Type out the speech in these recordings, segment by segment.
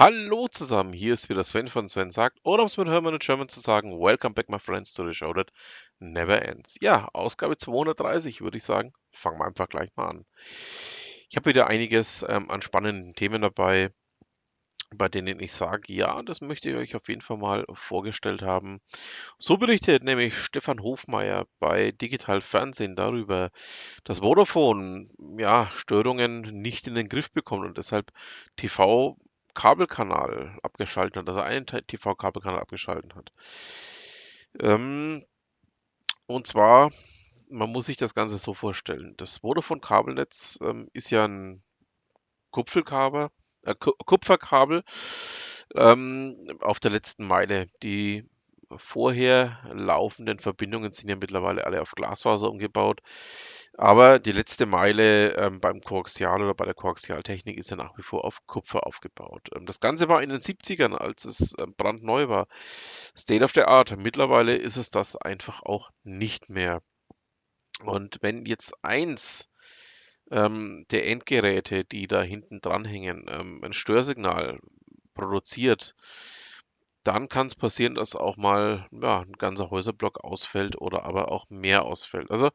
Hallo zusammen, hier ist wieder Sven von Sven sagt, oder um es mit Hermann und German zu sagen, Welcome back my friends to the show that never ends. Ja, Ausgabe 230 würde ich sagen, fangen wir einfach gleich mal an. Ich habe wieder einiges ähm, an spannenden Themen dabei, bei denen ich sage, ja, das möchte ich euch auf jeden Fall mal vorgestellt haben. So berichtet nämlich Stefan Hofmeier bei Digital Fernsehen darüber, dass Vodafone ja, Störungen nicht in den Griff bekommt und deshalb TV Kabelkanal abgeschaltet hat, also einen TV-Kabelkanal abgeschaltet hat. Ähm, und zwar, man muss sich das Ganze so vorstellen. Das Vodafone-Kabelnetz ähm, ist ja ein Kupfelkabel, äh, Kupferkabel ähm, auf der letzten Meile. Die vorher laufenden Verbindungen sind ja mittlerweile alle auf Glasfaser umgebaut. Aber die letzte Meile ähm, beim Koaxial oder bei der Koaxialtechnik ist ja nach wie vor auf Kupfer aufgebaut. Ähm, das Ganze war in den 70ern, als es ähm, brandneu war. State of the Art. Mittlerweile ist es das einfach auch nicht mehr. Und wenn jetzt eins ähm, der Endgeräte, die da hinten dranhängen, ähm, ein Störsignal produziert, dann kann es passieren, dass auch mal ja, ein ganzer Häuserblock ausfällt oder aber auch mehr ausfällt. Also,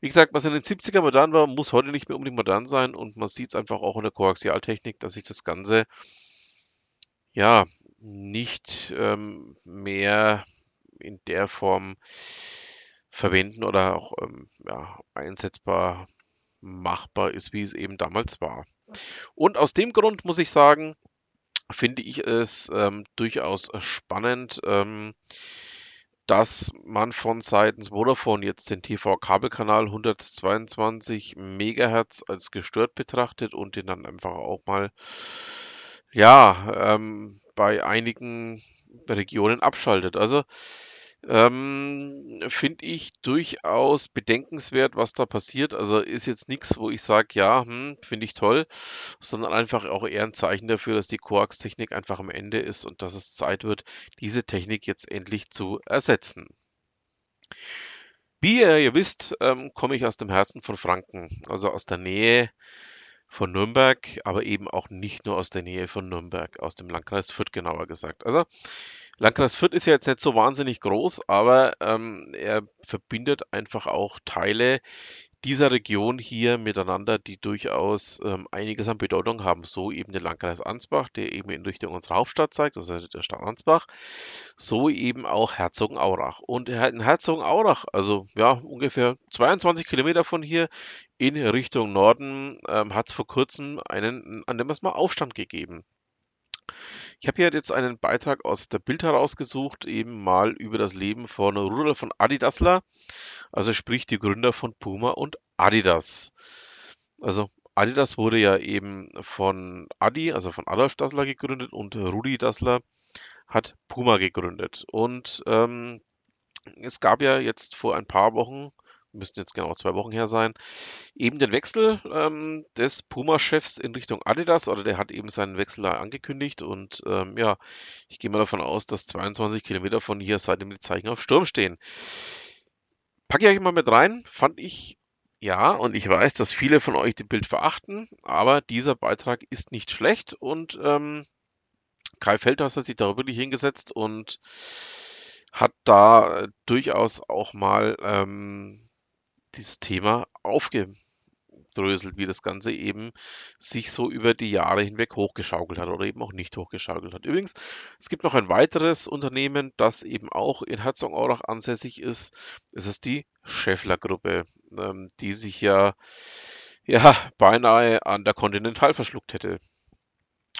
wie gesagt, was in den 70er modern war, muss heute nicht mehr unbedingt modern sein und man sieht es einfach auch in der Koaxialtechnik, dass sich das Ganze ja nicht ähm, mehr in der Form verwenden oder auch ähm, ja, einsetzbar machbar ist, wie es eben damals war. Und aus dem Grund muss ich sagen, finde ich es ähm, durchaus spannend, ähm, dass man von seitens Vodafone jetzt den TV-Kabelkanal 122 Megahertz als gestört betrachtet und den dann einfach auch mal ja ähm, bei einigen Regionen abschaltet. Also ähm, finde ich durchaus bedenkenswert, was da passiert. Also ist jetzt nichts, wo ich sage, ja, hm, finde ich toll, sondern einfach auch eher ein Zeichen dafür, dass die Koax-Technik einfach am Ende ist und dass es Zeit wird, diese Technik jetzt endlich zu ersetzen. Wie ihr, ihr wisst, ähm, komme ich aus dem Herzen von Franken, also aus der Nähe von Nürnberg, aber eben auch nicht nur aus der Nähe von Nürnberg, aus dem Landkreis Fürth genauer gesagt. Also Landkreis Fürth ist ja jetzt nicht so wahnsinnig groß, aber ähm, er verbindet einfach auch Teile dieser Region hier miteinander, die durchaus ähm, einiges an Bedeutung haben. So eben der Landkreis Ansbach, der eben in Richtung unserer Hauptstadt zeigt, also der Stadt Ansbach. So eben auch Herzogenaurach. Und in Herzogenaurach, also ja, ungefähr 22 Kilometer von hier in Richtung Norden, ähm, hat es vor kurzem einen, an dem es mal Aufstand gegeben. Ich habe hier jetzt einen Beitrag aus der Bild herausgesucht, eben mal über das Leben von Rudolf von Adidasler, also sprich die Gründer von Puma und Adidas. Also Adidas wurde ja eben von Adi, also von Adolf Dassler gegründet und Rudi Dassler hat Puma gegründet. Und ähm, es gab ja jetzt vor ein paar Wochen müssten jetzt genau zwei Wochen her sein, eben den Wechsel ähm, des Puma-Chefs in Richtung Adidas. Oder der hat eben seinen Wechsel da angekündigt. Und ähm, ja, ich gehe mal davon aus, dass 22 Kilometer von hier seitdem die Zeichen auf Sturm stehen. Packe ich euch mal mit rein, fand ich ja, und ich weiß, dass viele von euch die Bild verachten, aber dieser Beitrag ist nicht schlecht. Und ähm, Kai Feldhaus hat sich da wirklich hingesetzt und hat da durchaus auch mal ähm, dieses Thema aufgedröselt, wie das Ganze eben sich so über die Jahre hinweg hochgeschaukelt hat oder eben auch nicht hochgeschaukelt hat. Übrigens, es gibt noch ein weiteres Unternehmen, das eben auch in Herzogenaurach ansässig ist. Es ist die Schäffler-Gruppe, ähm, die sich ja, ja beinahe an der Continental verschluckt hätte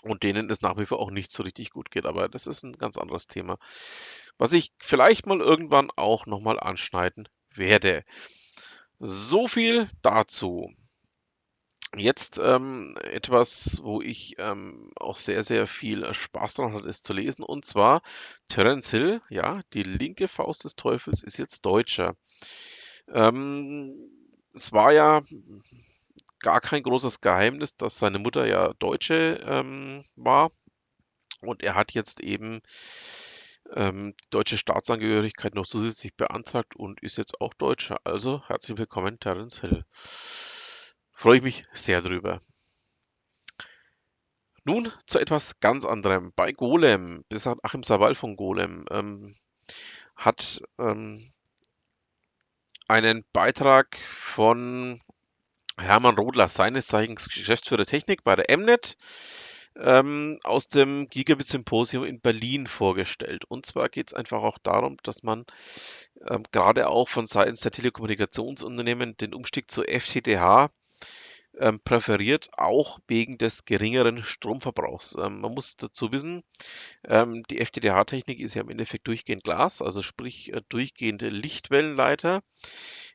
und denen es nach wie vor auch nicht so richtig gut geht. Aber das ist ein ganz anderes Thema, was ich vielleicht mal irgendwann auch nochmal anschneiden werde. So viel dazu. Jetzt ähm, etwas, wo ich ähm, auch sehr, sehr viel Spaß daran hatte, es zu lesen, und zwar Terence Hill, ja, die linke Faust des Teufels ist jetzt Deutscher. Ähm, es war ja gar kein großes Geheimnis, dass seine Mutter ja Deutsche ähm, war und er hat jetzt eben ähm, deutsche Staatsangehörigkeit noch zusätzlich beantragt und ist jetzt auch Deutscher. Also herzlich willkommen, Terence Hill. Freue ich mich sehr drüber. Nun zu etwas ganz anderem. Bei Golem, besagt Achim Sawal von Golem, ähm, hat ähm, einen Beitrag von Hermann Rodler, seines Zeichens Geschäftsführer Technik bei der Mnet, ähm, aus dem Gigabit Symposium in Berlin vorgestellt. Und zwar geht es einfach auch darum, dass man ähm, gerade auch von seitens der Telekommunikationsunternehmen den Umstieg zu FTTH ähm, präferiert, auch wegen des geringeren Stromverbrauchs. Ähm, man muss dazu wissen, ähm, die FTTH-Technik ist ja im Endeffekt durchgehend Glas, also sprich äh, durchgehende Lichtwellenleiter,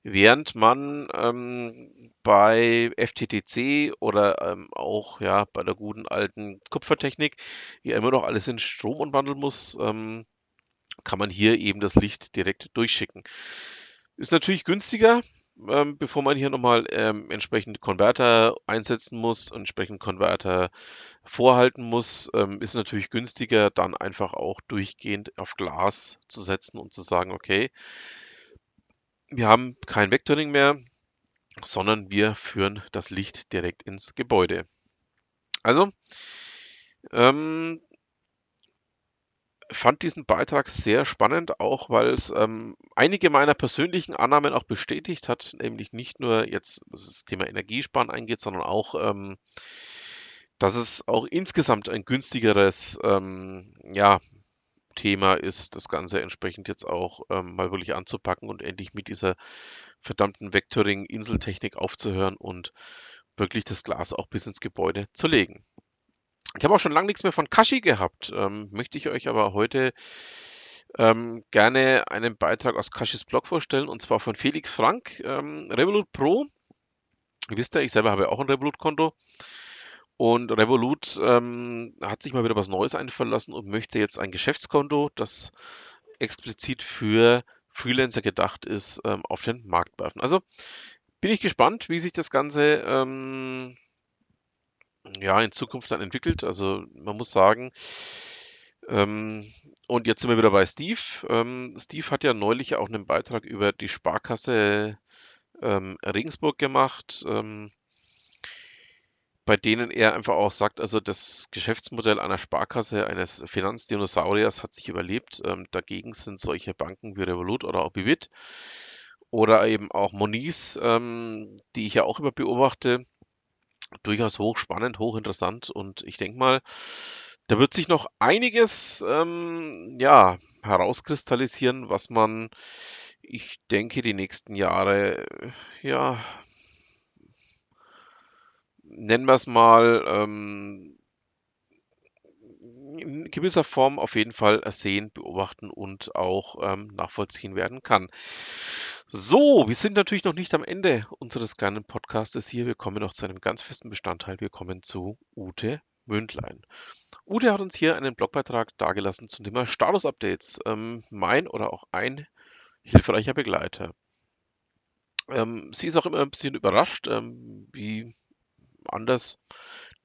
während man ähm, bei FTTC oder ähm, auch ja bei der guten alten Kupfertechnik ja immer noch alles in Strom umwandeln muss, ähm, kann man hier eben das Licht direkt durchschicken. Ist natürlich günstiger, ähm, bevor man hier nochmal ähm, entsprechend Konverter einsetzen muss, entsprechend Konverter vorhalten muss, ähm, ist natürlich günstiger, dann einfach auch durchgehend auf Glas zu setzen und zu sagen, okay, wir haben kein Vectoring mehr, sondern wir führen das Licht direkt ins Gebäude. Also, ähm, fand diesen Beitrag sehr spannend, auch weil es ähm, einige meiner persönlichen Annahmen auch bestätigt hat, nämlich nicht nur jetzt, was das Thema Energiesparen eingeht, sondern auch, ähm, dass es auch insgesamt ein günstigeres ähm, ja, Thema ist, das Ganze entsprechend jetzt auch ähm, mal wirklich anzupacken und endlich mit dieser verdammten Vectoring-Inseltechnik aufzuhören und wirklich das Glas auch bis ins Gebäude zu legen. Ich habe auch schon lange nichts mehr von Kashi gehabt. Ähm, möchte ich euch aber heute ähm, gerne einen Beitrag aus Kashis Blog vorstellen und zwar von Felix Frank, ähm, Revolut Pro. Ihr wisst ja, ich selber habe auch ein Revolut-Konto. Und Revolut ähm, hat sich mal wieder was Neues einfallen lassen und möchte jetzt ein Geschäftskonto, das explizit für Freelancer gedacht ist, ähm, auf den Markt werfen. Also bin ich gespannt, wie sich das Ganze ähm, ja, in Zukunft dann entwickelt. Also man muss sagen, ähm, und jetzt sind wir wieder bei Steve. Ähm, Steve hat ja neulich auch einen Beitrag über die Sparkasse ähm, Regensburg gemacht, ähm, bei denen er einfach auch sagt, also das Geschäftsmodell einer Sparkasse, eines Finanzdinosauriers hat sich überlebt. Ähm, dagegen sind solche Banken wie Revolut oder auch Bibit oder eben auch Moniz, ähm, die ich ja auch immer beobachte, durchaus hochspannend, hochinteressant und ich denke mal, da wird sich noch einiges ähm, ja, herauskristallisieren, was man, ich denke, die nächsten Jahre, ja, nennen wir es mal, ähm, in gewisser Form auf jeden Fall sehen, beobachten und auch ähm, nachvollziehen werden kann. So, wir sind natürlich noch nicht am Ende unseres kleinen Podcastes hier. Wir kommen noch zu einem ganz festen Bestandteil. Wir kommen zu Ute Mündlein. Ute hat uns hier einen Blogbeitrag dargelassen zum Thema Status-Updates. Ähm, mein oder auch ein hilfreicher Begleiter. Ähm, sie ist auch immer ein bisschen überrascht, ähm, wie anders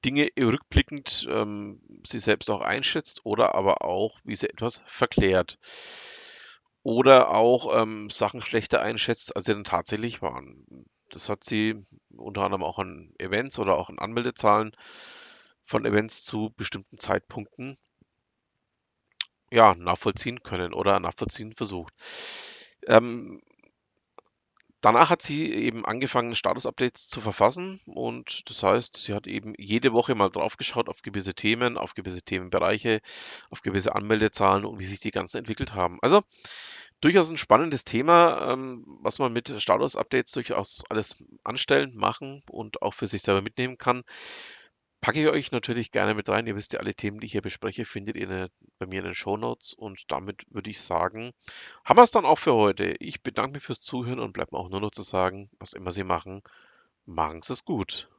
Dinge rückblickend ähm, sie selbst auch einschätzt oder aber auch, wie sie etwas verklärt. Oder auch ähm, Sachen schlechter einschätzt, als sie dann tatsächlich waren. Das hat sie unter anderem auch an Events oder auch an Anmeldezahlen von Events zu bestimmten Zeitpunkten ja, nachvollziehen können oder nachvollziehen versucht. Ähm, Danach hat sie eben angefangen, Status-Updates zu verfassen und das heißt, sie hat eben jede Woche mal draufgeschaut auf gewisse Themen, auf gewisse Themenbereiche, auf gewisse Anmeldezahlen und wie sich die ganzen entwickelt haben. Also durchaus ein spannendes Thema, ähm, was man mit Status-Updates durchaus alles anstellen, machen und auch für sich selber mitnehmen kann. Packe ich euch natürlich gerne mit rein. Ihr wisst ja, alle Themen, die ich hier bespreche, findet ihr bei mir in den Show Notes. Und damit würde ich sagen, haben wir es dann auch für heute. Ich bedanke mich fürs Zuhören und bleibt mir auch nur noch zu sagen, was immer Sie machen, machen Sie es gut.